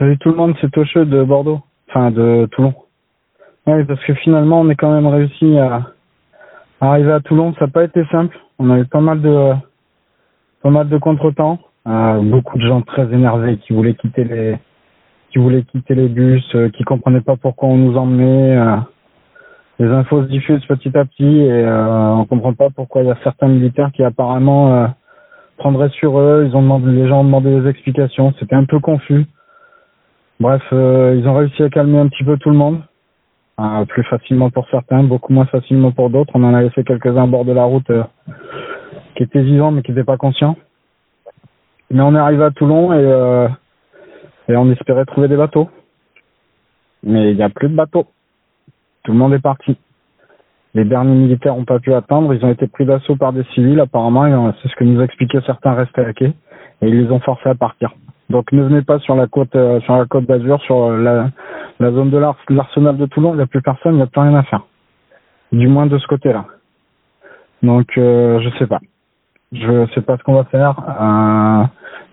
Salut tout le monde, c'est Tocheux de Bordeaux. Enfin, de Toulon. Oui, parce que finalement, on est quand même réussi à, arriver à Toulon. Ça n'a pas été simple. On a eu pas mal de, pas mal de contretemps. Euh, beaucoup de gens très énervés qui voulaient quitter les, qui voulaient quitter les bus, euh, qui comprenaient pas pourquoi on nous emmenait. Euh, les infos se diffusent petit à petit et euh, on comprend pas pourquoi il y a certains militaires qui apparemment prendraient sur eux. Ils ont demandé, les gens ont demandé des explications. C'était un peu confus. Bref, euh, ils ont réussi à calmer un petit peu tout le monde. Euh, plus facilement pour certains, beaucoup moins facilement pour d'autres. On en a laissé quelques-uns à bord de la route euh, qui étaient vivants mais qui n'étaient pas conscients. Mais on est arrivé à Toulon et, on espérait trouver des bateaux. Mais il n'y a plus de bateaux. Tout le monde est parti. Les derniers militaires n'ont pas pu attendre. Ils ont été pris d'assaut par des civils apparemment. C'est ce que nous expliquaient certains restés à quai. Et ils les ont forcés à partir. Donc ne venez pas sur la côte euh, sur la côte d'Azur, sur euh, la, la zone de l'Ars- l'arsenal de Toulon. Il n'y a plus personne, il n'y a plus rien à faire. Du moins de ce côté-là. Donc euh, je sais pas. Je sais pas ce qu'on va faire. Euh,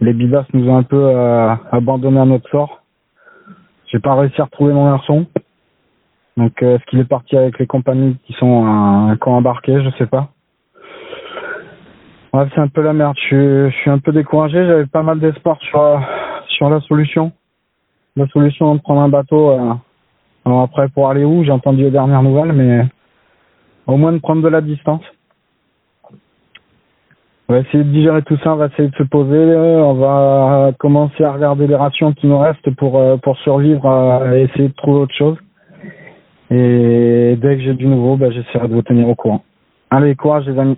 les bidas nous ont un peu euh, abandonné à notre sort. J'ai pas réussi à retrouver mon garçon. Donc euh, est-ce qu'il est parti avec les compagnies qui sont qui ont embarqué, je sais pas. C'est un peu la merde. Je suis, un peu découragé. J'avais pas mal d'espoir sur la solution. La solution de prendre un bateau. euh, après, pour aller où? J'ai entendu les dernières nouvelles, mais au moins de prendre de la distance. On va essayer de digérer tout ça, on va essayer de se poser, on va commencer à regarder les rations qui nous restent pour euh, pour survivre euh, et essayer de trouver autre chose. Et dès que j'ai du nouveau, bah, j'essaierai de vous tenir au courant. Allez, courage les amis.